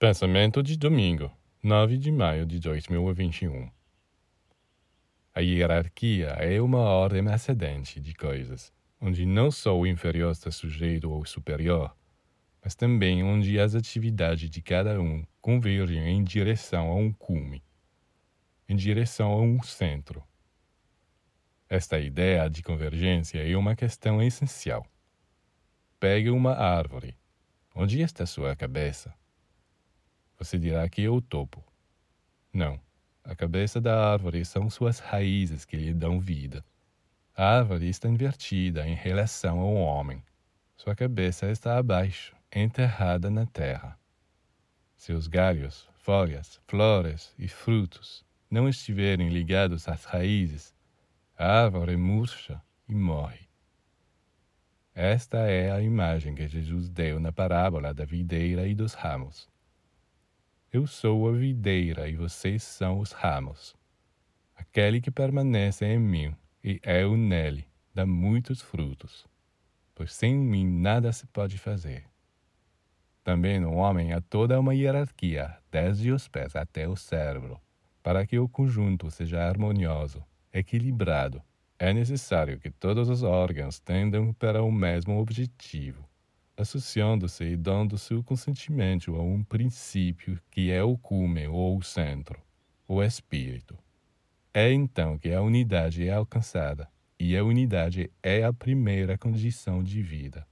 Pensamento de domingo, 9 de maio de 2021. A hierarquia é uma ordem ascendente de coisas, onde não só o inferior está sujeito ao superior, mas também onde as atividades de cada um convergem em direção a um cume, em direção a um centro. Esta ideia de convergência é uma questão essencial. Pegue uma árvore. Onde está sua cabeça? Você dirá que é o topo. Não. A cabeça da árvore são suas raízes que lhe dão vida. A árvore está invertida em relação ao homem. Sua cabeça está abaixo, enterrada na terra. Seus galhos, folhas, flores e frutos não estiverem ligados às raízes, a árvore murcha e morre. Esta é a imagem que Jesus deu na parábola da videira e dos ramos. Eu sou a videira e vocês são os ramos. Aquele que permanece em mim e eu nele dá muitos frutos, pois sem mim nada se pode fazer. Também no homem há toda uma hierarquia, desde os pés até o cérebro. Para que o conjunto seja harmonioso, equilibrado, é necessário que todos os órgãos tendam para o mesmo objetivo associando-se e dando seu consentimento a um princípio que é o cume ou o centro, o espírito. É então que a unidade é alcançada, e a unidade é a primeira condição de vida.